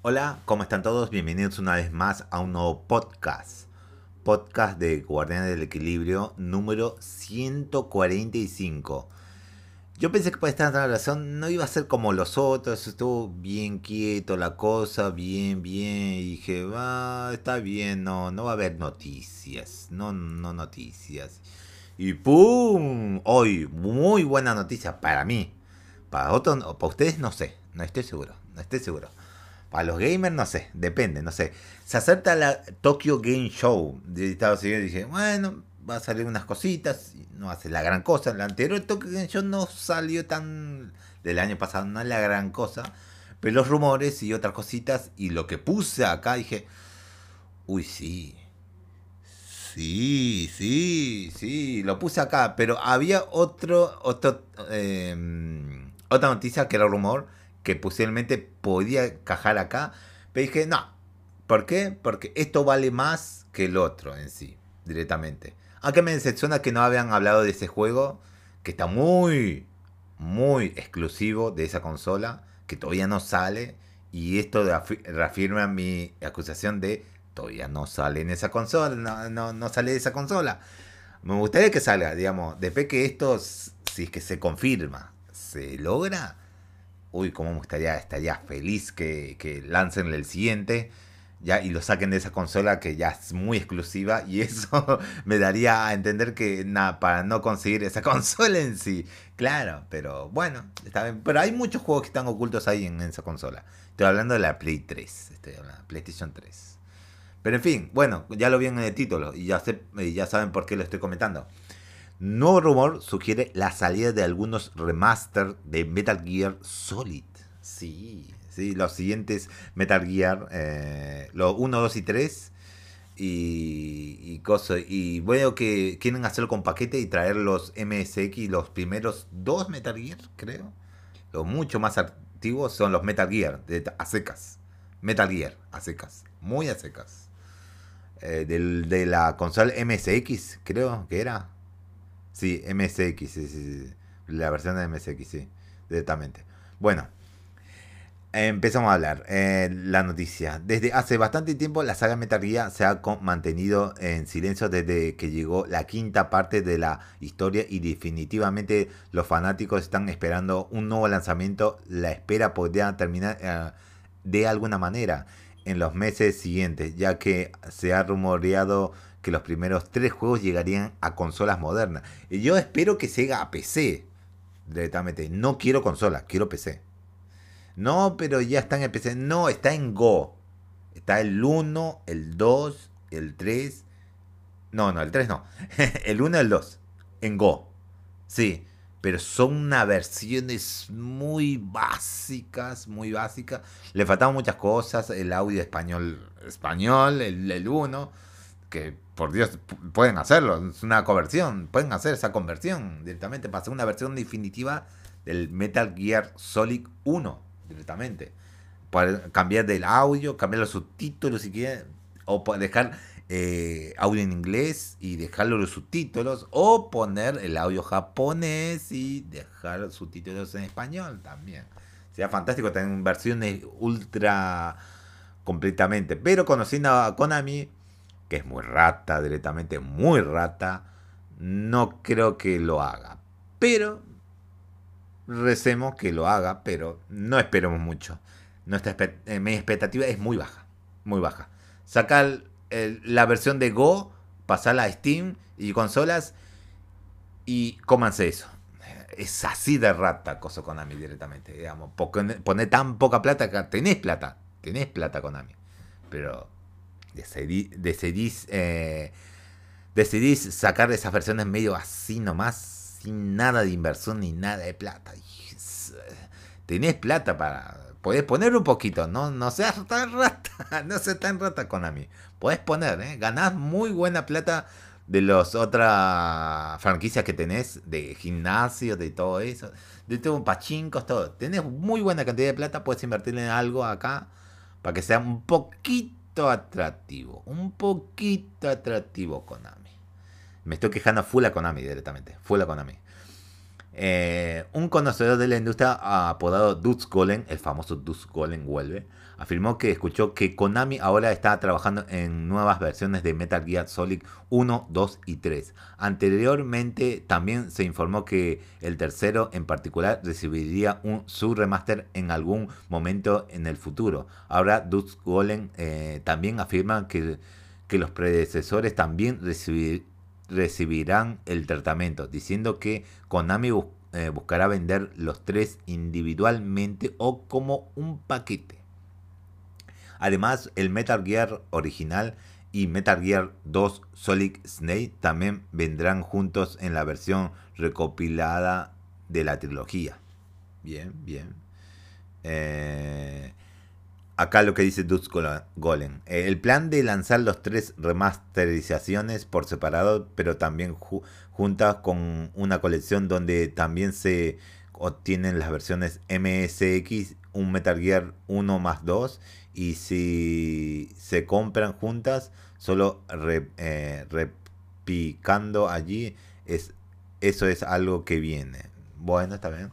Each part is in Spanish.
Hola, ¿cómo están todos? Bienvenidos una vez más a un nuevo podcast. Podcast de Guardianes del Equilibrio número 145. Yo pensé que para esta narración no iba a ser como los otros, estuvo bien quieto la cosa, bien, bien, y dije, va, está bien, no, no va a haber noticias, no, no noticias. Y ¡pum! Hoy, muy buena noticia para mí. Para otros, para ustedes no sé, no estoy seguro, no estoy seguro. Para los gamers, no sé, depende, no sé. Se acerca la Tokyo Game Show de Estados Unidos y dije, bueno, va a salir unas cositas, no hace la gran cosa. La anterior Tokyo Game Show no salió tan del año pasado, no es la gran cosa. Pero los rumores y otras cositas y lo que puse acá dije, uy, sí. Sí, sí, sí, lo puse acá, pero había otro, otro, em, otra noticia que era rumor que posiblemente podía cajar acá, pero dije, no, ¿por qué? Porque esto vale más que el otro en sí, directamente. Aunque me decepciona que no habían hablado de ese juego, que está muy, muy exclusivo de esa consola, que todavía no sale, y esto reafirma mi acusación de todavía no sale en esa consola, no, no, no sale de esa consola. Me gustaría que salga, digamos, después que esto, si es que se confirma, se logra, uy, cómo me gustaría, estaría feliz que, que lancen el siguiente ya y lo saquen de esa consola que ya es muy exclusiva y eso me daría a entender que nada para no conseguir esa consola en sí. Claro pero bueno está bien pero hay muchos juegos que están ocultos ahí en esa consola. Estoy hablando de la Play 3 estoy PlayStation 3 pero en fin bueno ya lo vi en el título y ya sé, ya saben por qué lo estoy comentando Nuevo rumor sugiere la salida de algunos remaster de Metal Gear Solid. Sí, sí, los siguientes Metal Gear, eh, los 1, 2 y 3. Y, y cosas. Y bueno, que quieren hacerlo con paquete y traer los MSX, los primeros dos Metal Gear, creo. Los mucho más antiguos son los Metal Gear, de, a secas. Metal Gear, a secas. Muy a secas. Eh, del, de la consola MSX, creo que era. Sí, MSX, sí, sí, la versión de MSX, sí, directamente. Bueno, empezamos a hablar. Eh, la noticia. Desde hace bastante tiempo la saga Metal Gear se ha mantenido en silencio desde que llegó la quinta parte de la historia y definitivamente los fanáticos están esperando un nuevo lanzamiento. La espera podría terminar eh, de alguna manera en los meses siguientes, ya que se ha rumoreado que los primeros tres juegos llegarían a consolas modernas. Y yo espero que se a PC directamente. No quiero consola, quiero PC. No, pero ya está en el PC. No, está en Go. Está el 1, el 2, el 3. No, no, el 3 no. el 1 y el 2. En Go. Sí. Pero son unas versiones muy básicas, muy básicas. Le faltaban muchas cosas. El audio español, español, el 1 que por Dios pueden hacerlo, es una conversión, pueden hacer esa conversión directamente para hacer una versión definitiva del Metal Gear Solid 1 directamente. Para cambiar del audio, cambiar los subtítulos si quieren, o dejar eh, audio en inglés y dejarlo los subtítulos, o poner el audio japonés y dejar subtítulos en español también. Sería fantástico tener versiones ultra completamente. Pero conociendo a Konami, que es muy rata, directamente muy rata, no creo que lo haga. Pero recemos que lo haga, pero no esperemos mucho. Nuestra eh, mi expectativa es muy baja, muy baja. Sacar la versión de Go, pasarla a Steam y consolas y cómanse eso. Es así de rata cosa Konami directamente, digamos. Poner tan poca plata que tenés plata, tenés plata Konami. Pero decidís, eh, decidís sacar esas versiones medio así nomás, sin nada de inversión ni nada de plata. Tenés plata para... Podés poner un poquito, no, no seas tan rata, no seas tan rata Konami. Podés poner, ¿eh? ganás muy buena plata de las otras franquicias que tenés, de gimnasio, de todo eso, de todo pachincos, todo. Tenés muy buena cantidad de plata, puedes invertir en algo acá para que sea un poquito atractivo, un poquito atractivo Konami. Me estoy quejando full a Konami directamente, full a Konami. Eh, un conocedor de la industria apodado Dutz Golem, el famoso Dutz Golem vuelve, afirmó que escuchó que Konami ahora está trabajando en nuevas versiones de Metal Gear Solid 1, 2 y 3. Anteriormente también se informó que el tercero en particular recibiría un su remaster en algún momento en el futuro. Ahora Dutz Golem eh, también afirma que, que los predecesores también recibirán el tratamiento, diciendo que Konami eh, buscará vender los tres individualmente o como un paquete. Además, el Metal Gear original y Metal Gear 2 Solid Snake también vendrán juntos en la versión recopilada de la trilogía. Bien, bien. Eh, acá lo que dice Dutch Golem. Eh, el plan de lanzar los tres remasterizaciones por separado, pero también juntas con una colección donde también se obtienen las versiones MSX, un Metal Gear 1 más 2, y si se compran juntas, solo eh, repicando allí, es, eso es algo que viene. Bueno, está bien.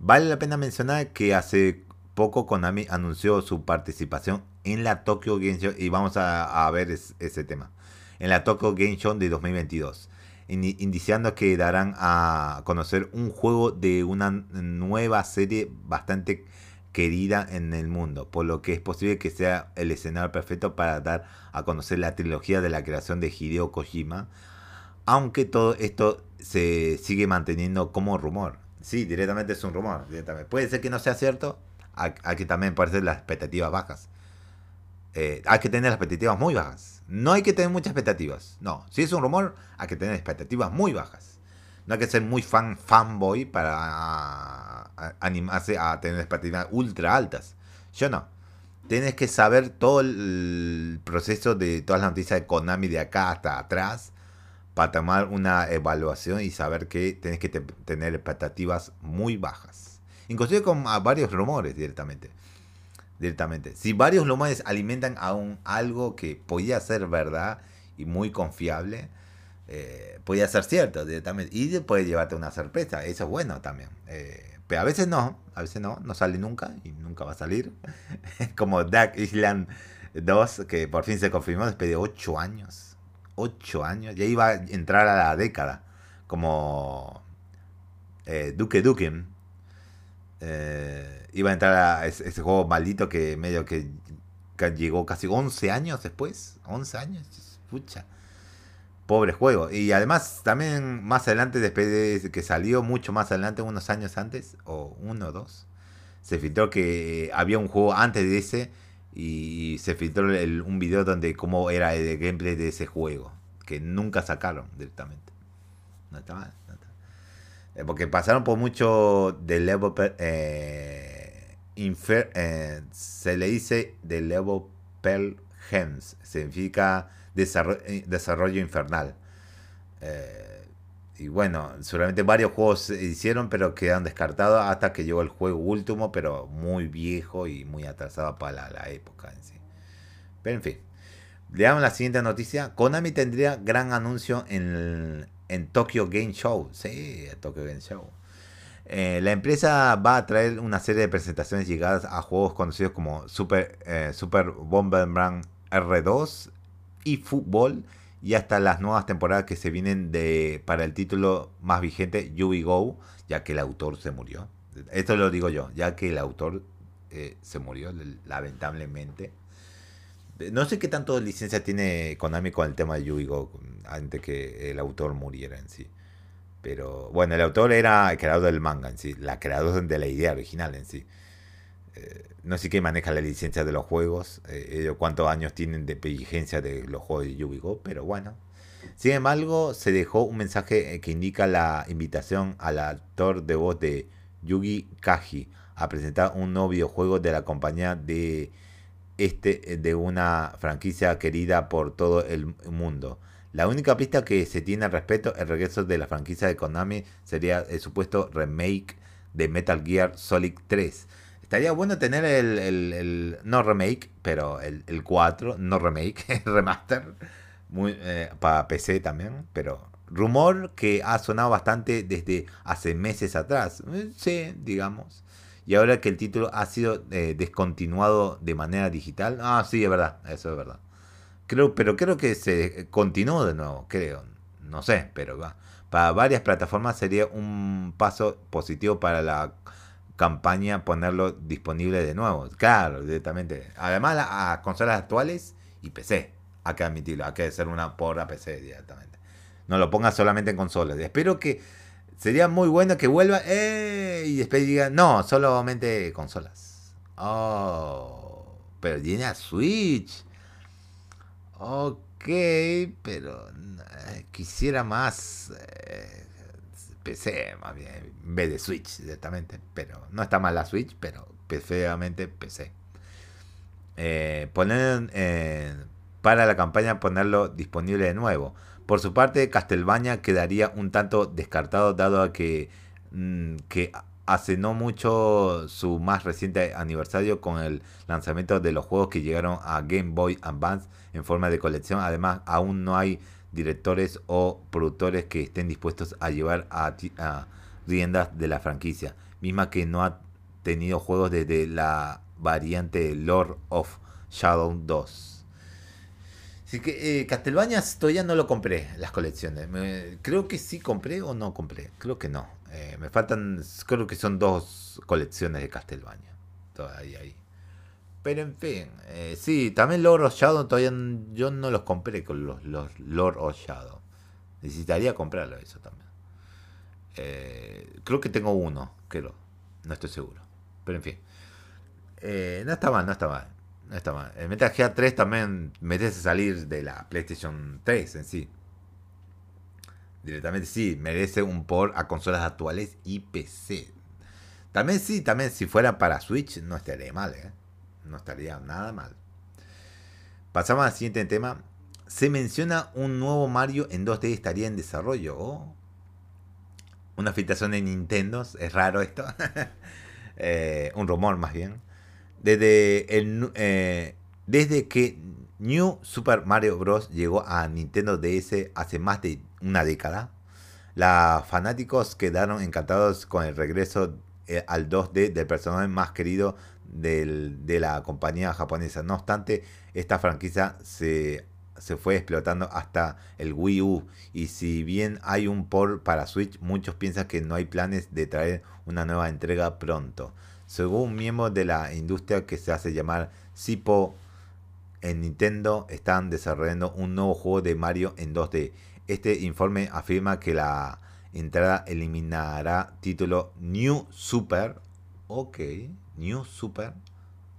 Vale la pena mencionar que hace poco Konami anunció su participación en la Tokyo Game Show y vamos a, ver ese tema. En la Tokyo Game Show de 2022, indiciando que darán a conocer un juego de una nueva serie bastante querida en el mundo, por lo que es posible que sea el escenario perfecto para dar a conocer la trilogía de la creación de Hideo Kojima, aunque todo esto se sigue manteniendo como rumor. Sí, directamente es un rumor. Puede ser que no sea cierto, hay, que también ponerse las expectativas bajas. Eh, hay que tener las expectativas muy bajas. No hay que tener muchas expectativas. No, si es un rumor, hay que tener expectativas muy bajas. No hay que ser muy fan fanboy para animarse a tener expectativas ultra altas. Yo no. Tienes que saber todo el proceso de todas las noticias de Konami de acá hasta atrás para tomar una evaluación y saber que tienes que tener expectativas muy bajas inclusive con varios rumores directamente. Directamente. Si varios rumores alimentan a un algo que podía ser verdad y muy confiable, eh, podía ser cierto directamente. Y puede llevarte una sorpresa. Eso es bueno también. Eh, pero a veces no, a veces no, no sale nunca y nunca va a salir. Como Dark Island 2, que por fin se confirmó después de 8 años. 8 años, ya iba a entrar a la década. Como eh, Duke Duke eh, iba a entrar a ese, juego maldito que medio que, llegó casi 11 años después. 11 años, pucha. Pobre juego. Y además, también más adelante, después de que salió, mucho más adelante, unos años antes, o uno o dos, se filtró que había un juego antes de ese y se filtró un video donde cómo era el gameplay de ese juego, que nunca sacaron directamente. No está mal. Eh, porque pasaron por mucho de level. Eh, eh, se le dice de level per gems. Significa desarrollo, infernal. y bueno, seguramente varios juegos se hicieron, pero quedaron descartados hasta que llegó el juego último, pero muy viejo y muy atrasado para la, época en sí. Pero en fin. Le damos la siguiente noticia. Konami tendría gran anuncio en, en Tokyo Game Show. Sí, Tokyo Game Show. Eh, la empresa va a traer una serie de presentaciones llegadas a juegos conocidos como Super, eh, Super Bomberman R2 y Fútbol y hasta las nuevas temporadas que se vienen de para el título más vigente yu Go, ya que el autor se murió. Esto lo digo yo, ya que el autor eh, se murió lamentablemente. No sé qué tanto licencia tiene Konami con el tema de Yu-Gi-Oh! antes que el autor muriera en sí. Pero bueno, el autor era el creador del manga en sí, la creadora de la idea original en sí. Eh, no sé qué maneja la licencia de los juegos, eh, cuántos años tienen de vigencia de los juegos de! Pero bueno. Sin embargo, se dejó un mensaje eh, que indica la invitación al actor de voz de Yugi Kaji a presentar un nuevo videojuego de la compañía de este de una franquicia querida por todo el mundo. La única pista que se tiene al respecto, el regreso de la franquicia de Konami, sería el supuesto remake de Metal Gear Solid 3. Estaría bueno tener el, no remake, pero el, el 4, no remake, remaster, muy, eh, para PC también, pero rumor que ha sonado bastante desde hace meses atrás. Eh, sí, digamos. Y ahora que el título ha sido eh, descontinuado de manera digital. Ah, sí, es verdad, eso es verdad. Creo, pero creo que se continuó de nuevo, creo. No sé, pero va. Para varias plataformas sería un paso positivo para la campaña ponerlo disponible de nuevo. Claro, directamente. Además, a consolas actuales y PC. Hay que admitirlo, hay que ser una por PC directamente. No lo ponga solamente en consolas. Espero que sería muy bueno que vuelva eh, y después diga, no, solamente consolas. Oh, pero tiene a Switch. Ok, pero eh, quisiera más eh, PC, más bien, en vez de Switch directamente. Pero no está mal la Switch, pero preferablemente PC. Eh, poner para la campaña ponerlo disponible de nuevo. Por su parte, Castlevania quedaría un tanto descartado dado a que, mm, que hace no mucho su más reciente aniversario con el lanzamiento de los juegos que llegaron a Game Boy Advance en forma de colección. Además, aún no hay directores o productores que estén dispuestos a llevar a, riendas de la franquicia, misma que no ha tenido juegos desde la variante Lord of Shadow 2. Así que eh, Castlevania todavía no lo compré, las colecciones. creo que sí compré o no compré. Creo que no. Eh, me faltan, creo que son dos colecciones de Castlevania. Todavía ahí. Pero en fin, eh, sí, también Lord of Shadow todavía yo no los compré con los, los Lord of Shadow. Necesitaría comprarlo eso también. Eh, creo que tengo uno, creo. No estoy seguro. Pero en fin. Eh, no está mal, no está mal. No está mal. El Metal Gear 3 también merece salir de la PlayStation 3 en sí. Directamente sí, merece un port a consolas actuales y PC. También sí, también si fuera para Switch no estaría mal, ¿eh? No estaría nada mal. Pasamos al siguiente tema. Se menciona un nuevo Mario en 2D estaría en desarrollo. Oh. Una filtración de Nintendo. Es raro esto. Eh, un rumor más bien. Desde, el, eh, desde que New Super Mario Bros. llegó a Nintendo DS hace más de una década, los fanáticos quedaron encantados con el regreso eh, al 2D del personaje más querido de la compañía japonesa. No obstante, esta franquicia se, se, fue explotando hasta el Wii U. Y si bien hay un port para Switch, muchos piensan que no hay planes de traer una nueva entrega pronto. Según un miembro de la industria que se hace llamar Sipo en Nintendo, están desarrollando un nuevo juego de Mario en 2D. Este informe afirma que la entrada eliminará título New Super. Ok, New Super.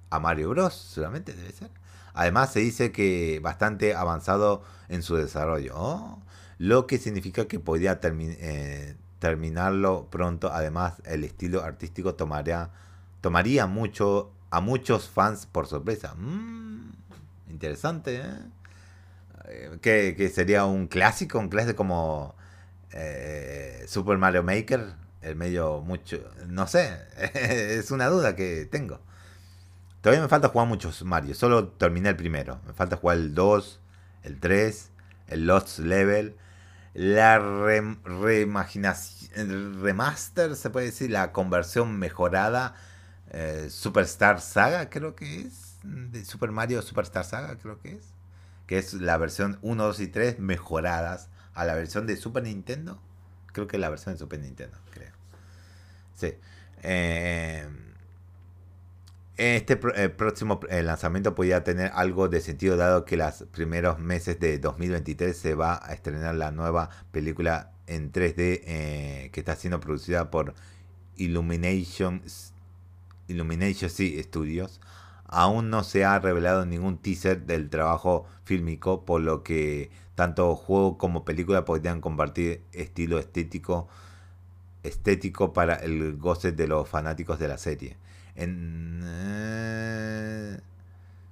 A Mario Bros. Solamente debe ser. Además se dice que bastante avanzado en su desarrollo. Lo que significa que podría eh, terminarlo pronto. Además el estilo artístico tomaría, tomaría mucho a muchos fans por sorpresa. Mm, interesante, ¿eh? Eh, que, sería un clásico, un clásico como eh, Super Mario Maker, el medio mucho, no sé, es una duda que tengo. Todavía me falta jugar muchos Mario, solo terminé el primero, me falta jugar el 2, el 3, el Lost Level, la remaster, se puede decir, la conversión mejorada, eh, Superstar Saga, creo que es, de Super Mario Superstar Saga, creo que es que es la versión 1, 2 y 3 mejoradas a la versión de Super Nintendo. Creo que es la versión de Super Nintendo, creo. Sí. Eh, este próximo lanzamiento podría tener algo de sentido dado que los primeros meses de 2023 se va a estrenar la nueva película en 3D eh, que está siendo producida por Illumination, Illumination Studios aún no se ha revelado ningún teaser del trabajo fílmico, por lo que tanto juego como película podrían compartir estilo estético estético para el goce de los fanáticos de la serie. Eh,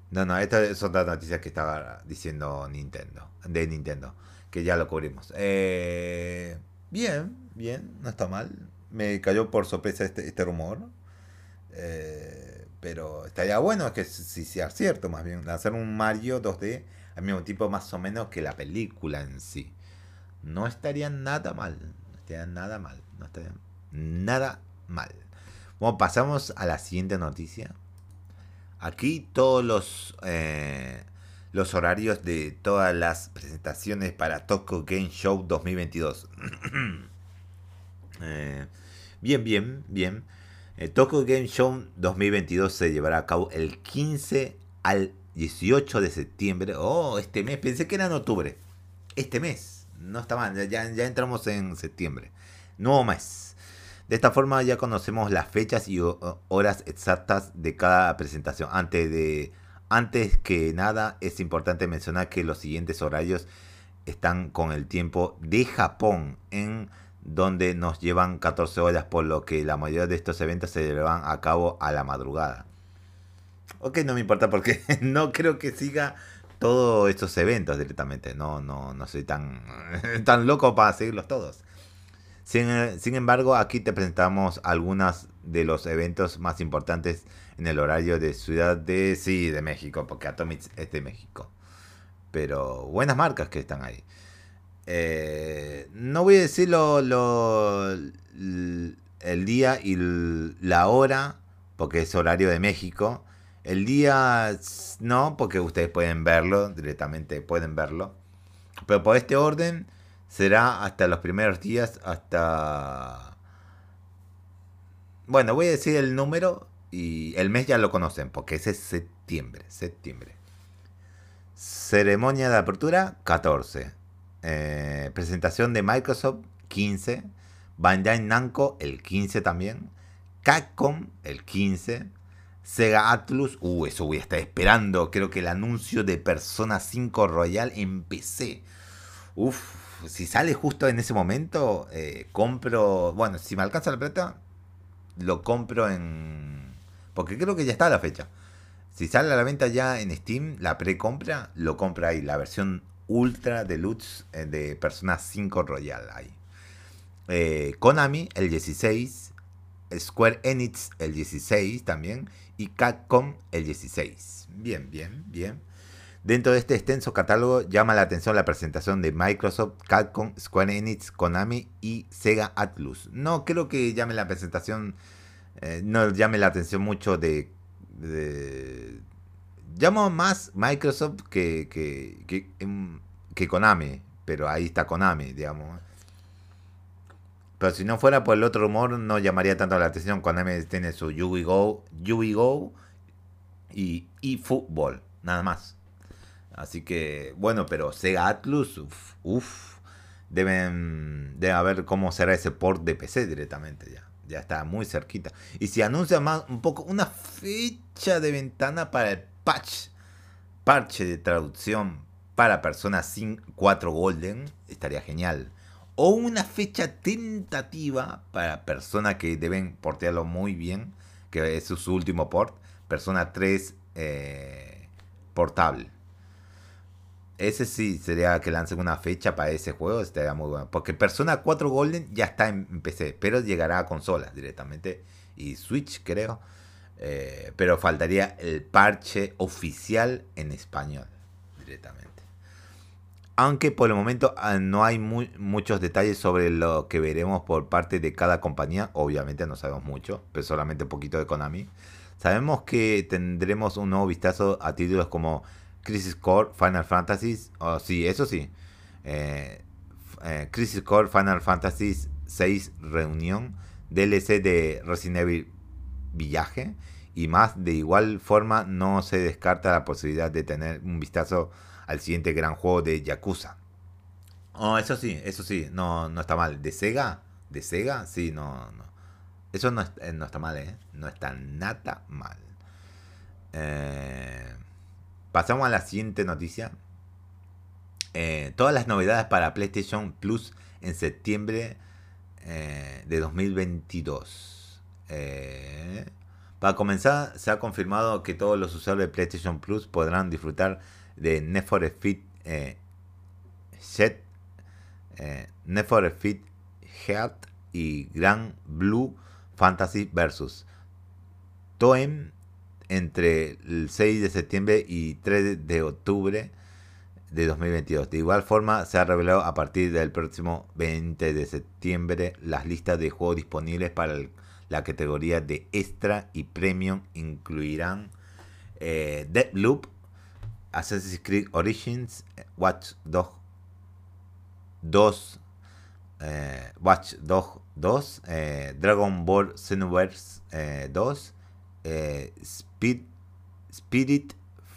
no, no, estas es otra noticia que estaba diciendo Nintendo, de Nintendo, que ya lo cubrimos. Eh, bien, bien, no está mal. Me cayó por sorpresa este, este rumor. Eh, pero estaría bueno que si sea cierto, más bien, hacer un Mario 2D al mismo tiempo más o menos que la película en sí. No estaría nada mal. No estaría nada mal. No estaría nada mal. Bueno, pasamos a la siguiente noticia. Aquí todos los, eh, los horarios de todas las presentaciones para Tokyo Game Show 2022. Eh, bien, bien, bien. El Tokyo Game Show 2022 se llevará a cabo el 15 al 18 de septiembre. Oh, este mes. Pensé que era en octubre. Este mes. No está mal. Ya, ya entramos en septiembre. Nuevo mes. De esta forma ya conocemos las fechas y horas exactas de cada presentación. Antes, de, antes que nada es importante mencionar que los siguientes horarios están con el tiempo de Japón en donde nos llevan 14 horas por lo que la mayoría de estos eventos se llevan a cabo a la madrugada. Ok, no me importa porque no creo que siga todos estos eventos directamente. No, no, no soy tan, tan loco para seguirlos todos. Sin, embargo, aquí te presentamos algunos de los eventos más importantes en el horario de Ciudad de sí, de México, porque Atomics es de México. Pero buenas marcas que están ahí. Eh, no voy a decir lo, el día y la hora, porque es horario de México. El día no, porque ustedes pueden verlo directamente, pueden verlo. Pero por este orden será hasta los primeros días, hasta... Bueno, voy a decir el número y el mes ya lo conocen, porque ese es septiembre, septiembre. Ceremonia de apertura, 14. Eh, presentación de Microsoft, 15. Bandai Namco, el 15 también. Capcom, el 15. Sega Atlus, uh, eso voy a estar esperando. Creo que el anuncio de Persona 5 Royal en PC. Uf, si sale justo en ese momento, eh, compro. Bueno, si me alcanza la plata, lo compro en. Porque creo que ya está la fecha. Si sale a la venta ya en Steam, la precompra, lo compra ahí. La versión Ultra Deluxe eh, de Persona 5 Royal ahí. Eh, Konami, el 16. Square Enix, el 16 también. Y Capcom, el 16. Bien, bien, bien. Dentro de este extenso catálogo llama la atención la presentación de Microsoft, Capcom, Square Enix, Konami y Sega Atlus. No creo que llame la presentación, eh, no llame la atención mucho de, llamo más Microsoft que, que, que, em, que, Konami, pero ahí está Konami, digamos. Pero si no fuera por el otro rumor, no llamaría tanto la atención. Konami tiene su Yu-Gi-Oh! Yu-Gi-Oh! y eFootball, nada más. Así que, bueno, pero Sega Atlus, uff, deben, deben ver cómo será ese port de PC directamente ya. Ya está muy cerquita. Y si anuncia más un poco una fecha de ventana para el patch, parche de traducción para personas sin 4 Golden, estaría genial. O una fecha tentativa para personas que deben portearlo muy bien, que es su último port, persona 3 eh, portable. Ese sí sería que lancen una fecha para ese juego, estaría muy bueno. Porque Persona 4 Golden ya está en PC, pero llegará a consolas directamente. Y Switch, creo. Eh, pero faltaría el parche oficial en español directamente. Aunque por el momento ah, no hay muchos detalles sobre lo que veremos por parte de cada compañía. Obviamente no sabemos mucho, pero solamente un poquito de Konami. Sabemos que tendremos un nuevo vistazo a títulos como Crisis Core, Final Fantasy. Sí, eso sí. Eh, eh, Crisis Core, Final Fantasy 6 Reunión. DLC de Resident Evil Villaje. Y más, de igual forma, no se descarta la posibilidad de tener un vistazo al siguiente gran juego de Yakuza. Oh, eso sí, eso sí, no, no está mal. ¿De Sega? ¿De Sega? Sí, no, no. Eso no, eh, no está mal, ¿eh? No está nada mal. Eh. Pasamos a la siguiente noticia. Eh, todas las novedades para PlayStation Plus en septiembre de 2022. Eh, para comenzar, se ha confirmado que todos los usuarios de PlayStation Plus podrán disfrutar de Need for Speed Need for Speed Heart y Grand Blue Fantasy Versus. Toem entre el 6 de septiembre y 3 de octubre de 2022. De igual forma, se ha revelado a partir del próximo 20 de septiembre las listas de juegos disponibles para la categoría de extra y premium. Incluirán eh, Deadloop, Assassin's Creed Origins, Watch Dogs 2, eh, Watch Dogs 2, eh, Dragon Ball Xenoverse 2, eh, Speed, Spirit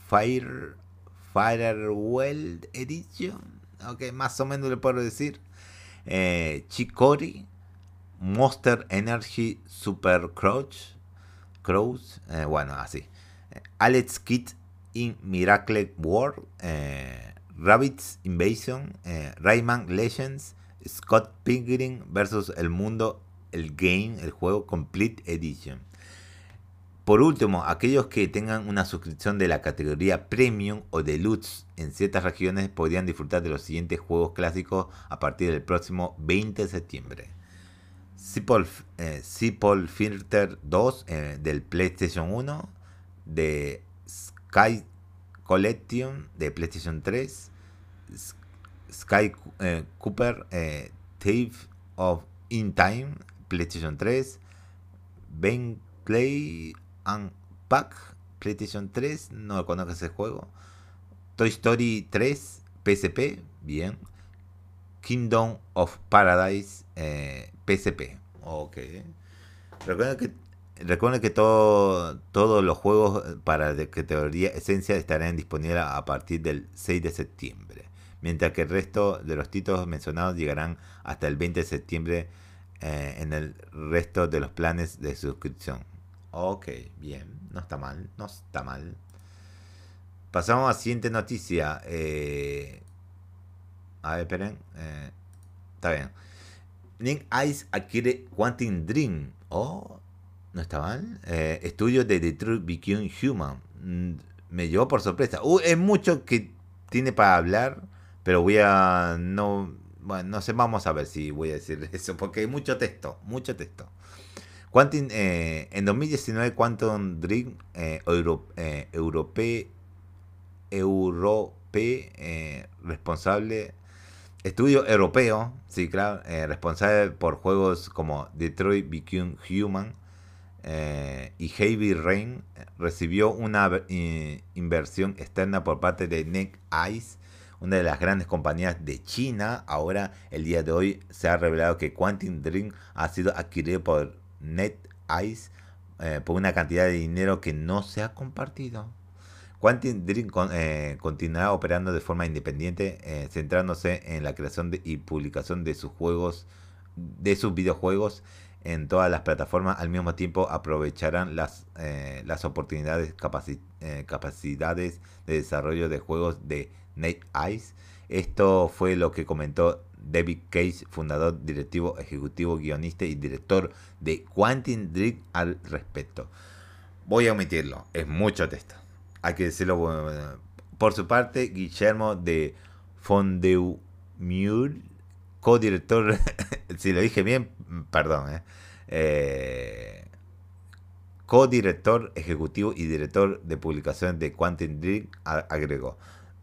Fire Edition. Ok, más o menos le puedo decir. Eh, Chicori, Monster Energy Super Crouch. Crows, eh, bueno, así. Alex Kit in Miracle World. Eh, Rabbits Invasion. Rayman Legends. Scott Pilgrim versus El Mundo, el Game, el juego Complete Edition. Por último, aquellos que tengan una suscripción de la categoría Premium o Deluxe en ciertas regiones podrían disfrutar de los siguientes juegos clásicos a partir del próximo 20 de septiembre. Sipol, eh, Filter 2 eh, del PlayStation 1, de Sky Collection de PlayStation 3, Sky eh, Cooper Thief of In Time PlayStation 3, Ben Clay Unpack, PlayStation 3, no conozco ese juego. Toy Story 3, PSP, bien. Kingdom of Paradise, eh, PSP. Ok. Recuerden que, recuerden que todo, todos los juegos para de categoría esencia estarán disponibles a partir del 6 de septiembre. Mientras que el resto de los títulos mencionados llegarán hasta el 20 de septiembre eh, en el resto de los planes de suscripción. Ok, bien, no está mal, no está mal. Pasamos a la siguiente noticia. Eh, a ver, esperen. Eh, está bien. Link Ice adquiere Quantum Dream. Oh, no está mal. Eh, estudio de Detroit Become Human. Mm, me llevó por sorpresa. Uh, es mucho que tiene para hablar, pero voy a. No, bueno, no sé, vamos a ver si voy a decir eso, porque hay mucho texto, mucho texto. Quantum, eh, en 2019, Quantum Dream eh, eh, Europe, Europe responsable, estudio europeo, sí, claro, responsable por juegos como Detroit Become Human y Heavy Rain, recibió una inversión externa por parte de Neck Ice una de las grandes compañías de China. Ahora, el día de hoy, se ha revelado que Quantum Dream ha sido adquirido por NetEye eh, por una cantidad de dinero que no se ha compartido. Quantum Dream eh, continuará operando de forma independiente, eh, centrándose en la creación y publicación de sus juegos, de sus videojuegos en todas las plataformas. Al mismo tiempo aprovecharán las, las oportunidades, capacidades de desarrollo de juegos de NetEye. Esto fue lo que comentó David Case, fundador, directivo, ejecutivo, guionista y director de Quantum Dream al respecto. Voy a omitirlo, es mucho texto. Hay que decirlo. Por su parte, Guillermo de Fondeumur, co-director, si lo dije bien, perdón, eh, eh co-director ejecutivo y director de publicación de Quantum Dream, agregó.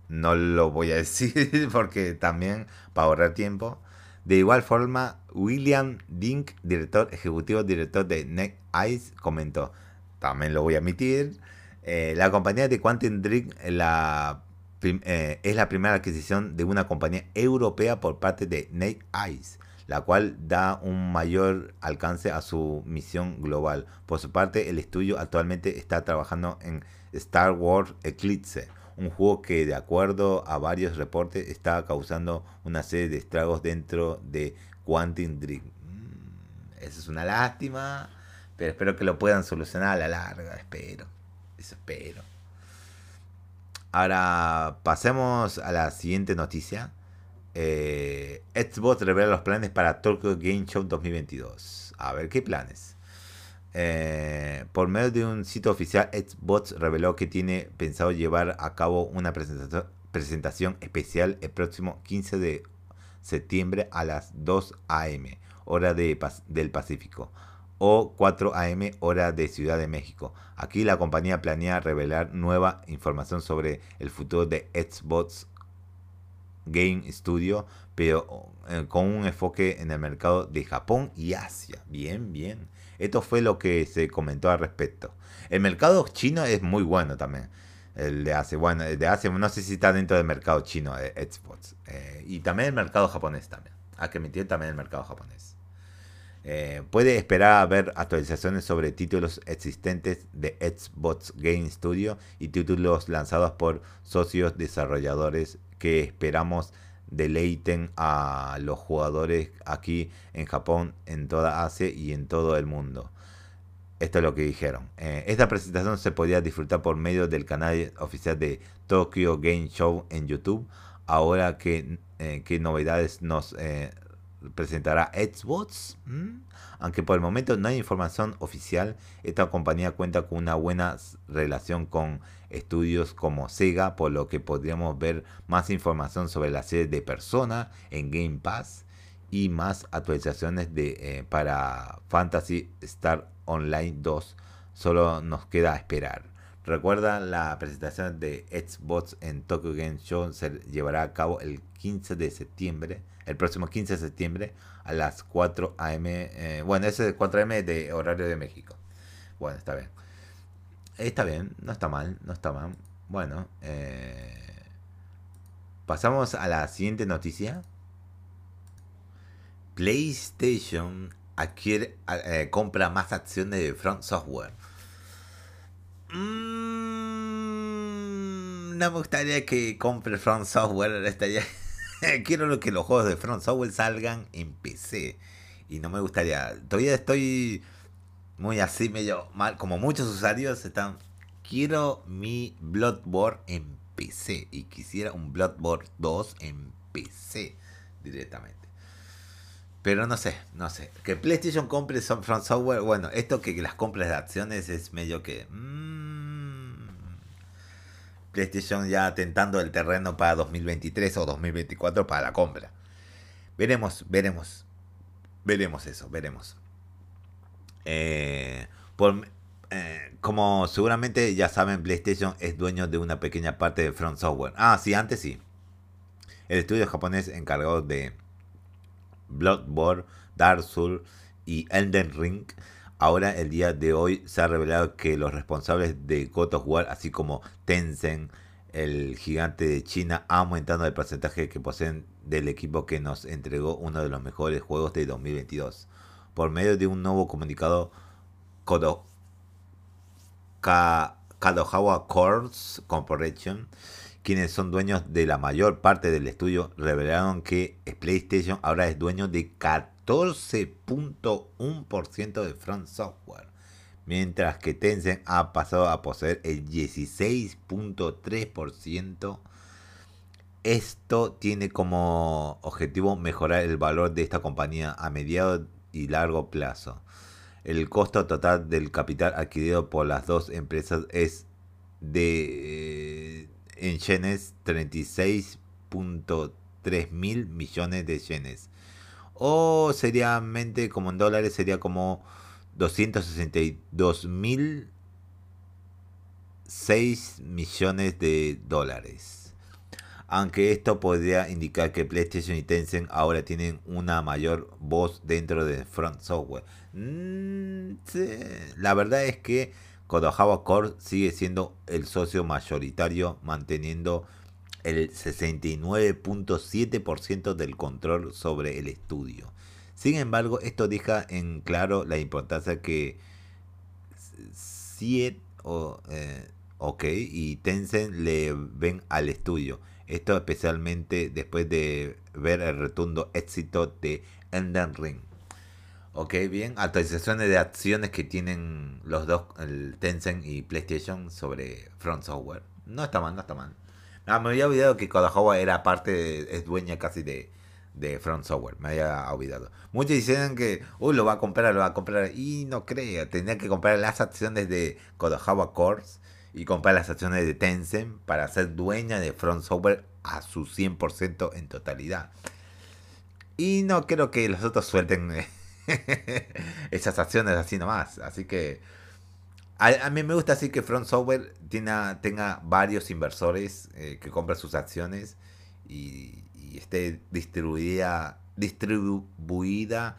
No lo voy a decir porque también para ahorrar tiempo. De igual forma, William Dink, director ejecutivo, director de Neck Eyes, comentó, también lo voy a admitir, eh, la compañía de Quantum Dream la, eh, es la primera adquisición de una compañía europea por parte de Neck Eyes, la cual da un mayor alcance a su misión global. Por su parte, el estudio actualmente está trabajando en Star Wars Eclipse, un juego que de acuerdo a varios reportes está causando una serie de estragos dentro de Quantum Dream. Mm, eso es una lástima, pero espero que lo puedan solucionar a la larga, espero. Espero. Ahora pasemos a la siguiente noticia. Eh, Xbox revela los planes para Tokyo Game Show 2022. A ver, ¿qué planes? Eh, por medio de un sitio oficial, Xbox reveló que tiene pensado llevar a cabo una presentación, presentación especial el próximo 15 de septiembre a las 2 am, hora de, del Pacífico, o 4 am, hora de Ciudad de México. Aquí la compañía planea revelar nueva información sobre el futuro de Xbox Game Studio, pero eh, con un enfoque en el mercado de Japón y Asia. Bien, bien. Esto fue lo que se comentó al respecto. El mercado chino es muy bueno también. El de Asia, bueno, de no sé si está dentro del mercado chino de Xbox. Eh, y también el mercado japonés también. Hay que admitir también el mercado japonés. Eh, puede esperar a ver actualizaciones sobre títulos existentes de Xbox Game Studio y títulos lanzados por socios desarrolladores que esperamos deleiten a los jugadores aquí en Japón, en toda Asia y en todo el mundo. Esto es lo que dijeron. Eh, esta presentación se podía disfrutar por medio del canal oficial de Tokyo Game Show en YouTube. Ahora que, eh, qué novedades nos presentará Xbox. Aunque por el momento no hay información oficial, esta compañía cuenta con una buena relación con estudios como Sega, por lo que podríamos ver más información sobre la serie de Persona en Game Pass y más actualizaciones de, eh, para Fantasy Star Online 2. Solo nos queda esperar. Recuerda la presentación de Xbox en Tokyo Game Show se llevará a cabo el 15 de septiembre el próximo 15 de septiembre a las 4 a.m. Eh, bueno, ese es 4 a.m. de horario de México. Bueno, está bien. Está bien, no está mal, no está mal. Bueno, eh, pasamos a la siguiente noticia. PlayStation adquiere, eh, compra más acciones de Front Software. Mm, no me gustaría que compre Front Software. Estaría quiero que los juegos de Front Software salgan en PC. Y no me gustaría. Todavía estoy muy así, medio mal. Como muchos usuarios están. Quiero mi Bloodborne en PC. Y quisiera un Bloodborne 2 en PC directamente. Pero no sé, no sé. Que PlayStation compre Front Software. Bueno, esto que las compras de acciones es medio que. Mmm, PlayStation ya tentando el terreno para 2023 o 2024 para la compra. Veremos, veremos. Veremos eso, veremos. Eh, eh, como seguramente ya saben, PlayStation es dueño de una pequeña parte de Front Software. Ah, sí, antes sí. El estudio japonés encargado de Bloodborne, Dark Souls y Elden Ring Ahora, el día de hoy, se ha revelado que los responsables de God War, así como Tencent, el gigante de China, ha aumentado el porcentaje que poseen del equipo que nos entregó uno de los mejores juegos de 2022. Por medio de un nuevo comunicado, Kadohawa Course Corporation, quienes son dueños de la mayor parte del estudio, revelaron que PlayStation ahora es dueño de 14 14.1% de Front Software, mientras que Tencent ha pasado a poseer el 16.3%. Esto tiene como objetivo mejorar el valor de esta compañía a mediado y largo plazo. El costo total del capital adquirido por las dos empresas es de eh, en yenes 36.3 mil millones de yenes o seriamente como en dólares sería como 262 mil 6 millones de dólares. Aunque esto podría indicar que PlayStation y Tencent ahora tienen una mayor voz dentro de Front Software. Mm, La verdad es que Kodohawa Core sigue siendo el socio mayoritario manteniendo el 69.7% del control sobre el estudio. Sin embargo, esto deja en claro la importancia que Siet o, eh, y Tencent le ven al estudio. Esto especialmente después de ver el rotundo éxito de Enden Ring. Ok, bien. Actualizaciones de acciones que tienen los dos, el Tencent y PlayStation sobre Front Software. No está mal, no está mal. Ah, me había olvidado que Kodahawa era parte, es dueña casi de, de Front Software. Me había olvidado. Muchos dicen que, uy, lo va a comprar, lo va a comprar. Y no creo. Tenía que comprar las acciones de Kodahawa Cores y comprar las acciones de Tencent para ser dueña de Front Software a su 100% en totalidad. Y no creo que los otros suelten esas acciones así nomás. Así que a, mí me gusta así que Front Software tenga, tenga varios inversores eh, que compran sus acciones y, y esté distribuida, distribuida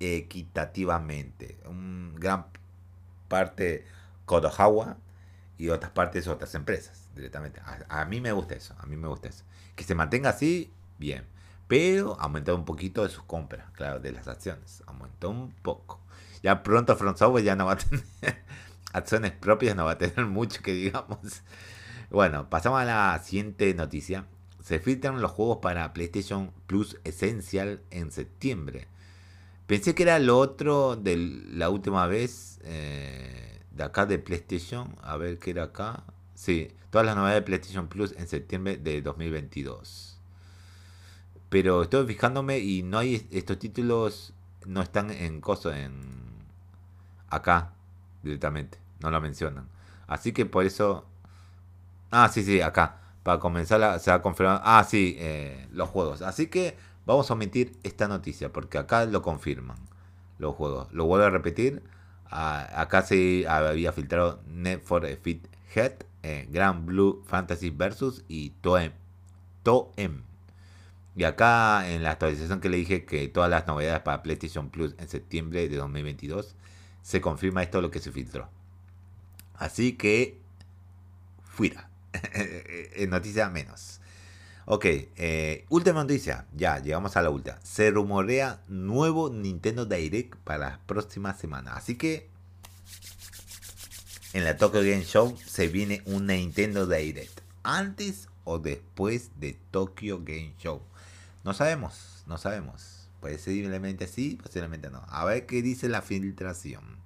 equitativamente. Un gran parte Kodohawa y otras partes otras empresas directamente. A, mí me gusta eso, a mí me gusta eso. Que se mantenga así, bien. Pero aumentó un poquito de sus compras, claro, de las acciones. Aumentó un poco. Ya pronto Front Software ya no va a tener acciones propias, no va a tener mucho que digamos. Bueno, pasamos a la siguiente noticia. Se filtran los juegos para PlayStation Plus Essential en septiembre. Pensé que era lo otro de la última vez eh, de acá de PlayStation. A ver qué era acá. Sí, todas las novedades de PlayStation Plus en septiembre de 2022. Pero estoy fijándome y no hay estos títulos, no están en coso, en acá directamente, no lo mencionan. Así que por eso... Ah, sí, sí, acá. Para comenzar se ha confirmado... Ah, sí, eh, los juegos. Así que vamos a omitir esta noticia porque acá lo confirman los juegos. Lo vuelvo a repetir. Acá se había filtrado Net for Fit Head, eh, Grand Blue Fantasy Versus y Toem. Toem. Y acá en la actualización que le dije que todas las novedades para PlayStation Plus en septiembre de 2022 se confirma esto lo que se filtró. Así que fuera. noticia menos. Ok, eh, última noticia. Ya, llegamos a la última. Se rumorea nuevo Nintendo Direct para las próximas semanas. Así que en la Tokyo Game Show se viene un Nintendo Direct. Antes o después de Tokyo Game Show. No sabemos, no sabemos. Posiblemente sí, posiblemente no. A ver qué dice la filtración.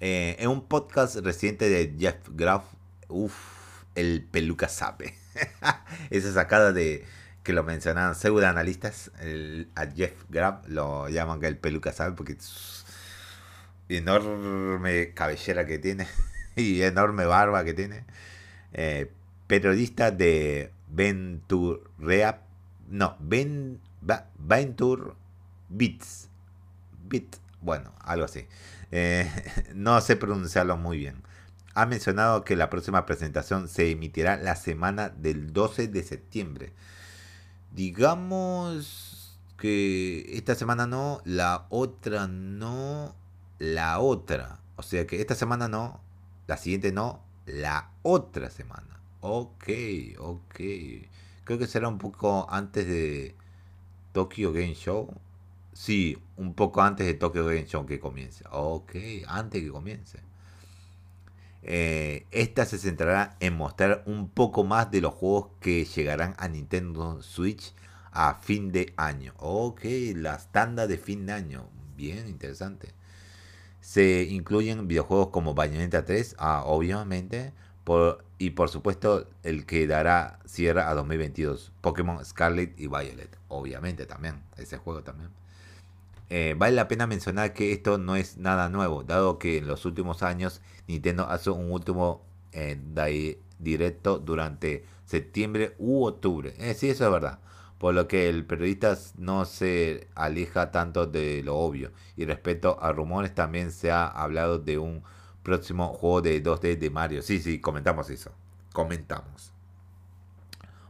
Eh, en un podcast reciente de Jeff Graff, uff, el peluca sabe. Esa sacada de que lo mencionaban pseudo analistas, a Jeff Graff lo llaman que el peluca sabe porque enorme cabellera que tiene y enorme barba que tiene. Eh, periodista de Venturea, no, ben, Venture Bits, Bit, bueno, algo así. Eh, no sé pronunciarlo muy bien. Ha mencionado que la próxima presentación se emitirá la semana del 12 de septiembre. Digamos que esta semana no, la otra no, la otra. O sea que esta semana no, la siguiente no, la otra semana. Ok, ok. Creo que será un poco antes de Tokyo Game Show. Sí, un poco antes de Tokyo Game Show que comience. Ok, antes que comience. Eh, esta se centrará en mostrar un poco más de los juegos que llegarán a Nintendo Switch a fin de año. Ok, las tandas de fin de año. Bien, interesante. Se incluyen videojuegos como Bayonetta 3, ah, obviamente, por, y por supuesto el que dará cierre a 2022, Pokémon Scarlet y Violet, obviamente también, ese juego también. Eh, vale la pena mencionar que esto no es nada nuevo, dado que en los últimos años Nintendo hace un último eh, directo durante septiembre u octubre. Eh, sí, eso es verdad por lo que el periodista no se aleja tanto de lo obvio. Y respecto a rumores, también se ha hablado de un próximo juego de 2D de Mario. Sí, sí, comentamos eso. Comentamos.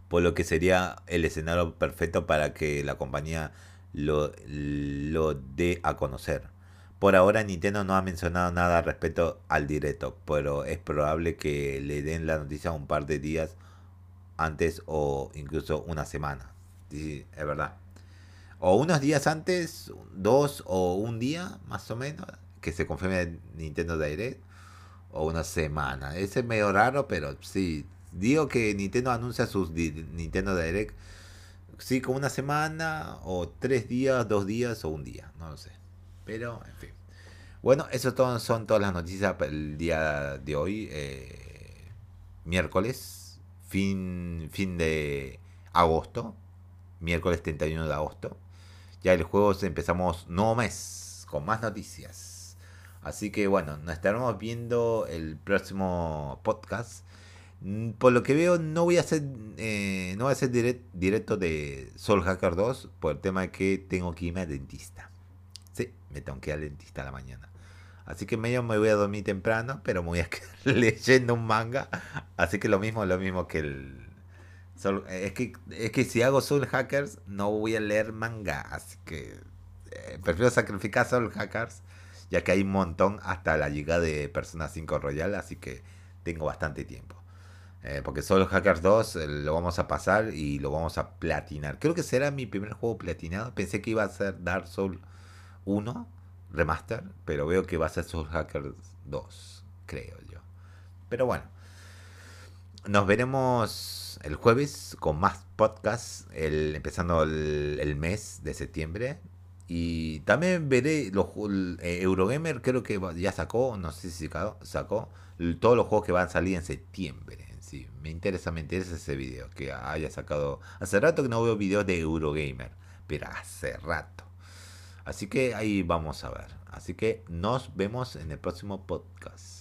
Por lo que sería el escenario perfecto para que la compañía lo, lo dé a conocer. Por ahora Nintendo no ha mencionado nada respecto al directo, pero es probable que le den la noticia un par de días antes o incluso una semana sí, es verdad. O unos días antes, dos o un día, más o menos, que se confirme Nintendo Direct. O una semana. Ese es medio raro, pero sí. Digo que Nintendo anuncia sus Nintendo Direct. Sí, como una semana, o tres días, dos días, o un día. No lo sé. Pero, en fin. Bueno, eso son todas las noticias el día de hoy. Eh, miércoles. Fin, fin de agosto miércoles 31 de agosto. Ya el juego empezamos nuevo mes con más noticias. Así que bueno, nos estaremos viendo el próximo podcast. Mm, por lo que veo, no voy a hacer, eh, no voy a hacer directo de Soul Hacker 2 por el tema de que tengo que irme al dentista. Sí, me tengo que ir al dentista a la mañana. Así que medio me voy a dormir temprano, pero me voy a quedar leyendo un manga. Así que lo mismo, lo mismo que el es, que, es que si hago Soul Hackers no voy a leer manga, así que eh, prefiero sacrificar Soul Hackers, ya que hay un montón hasta la llegada de Persona 5 Royal, así que tengo bastante tiempo. Eh, porque Soul Hackers 2 eh, lo vamos a pasar y lo vamos a platinar. Creo que será mi primer juego platinado. Pensé que iba a ser Dark Souls 1 Remaster, pero veo que va a ser Soul Hackers 2, creo yo. Pero bueno, nos veremos el jueves con más podcasts, el, empezando el, mes de septiembre. Y también veré los eh, Eurogamer, creo que ya sacó, no sé si sacó, sacó todos los juegos que van a salir en septiembre. Sí, me interesa, me interesa ese video que haya sacado. Hace rato que no veo videos de Eurogamer, pero hace rato. Así que ahí vamos a ver. Así que nos vemos en el próximo podcast.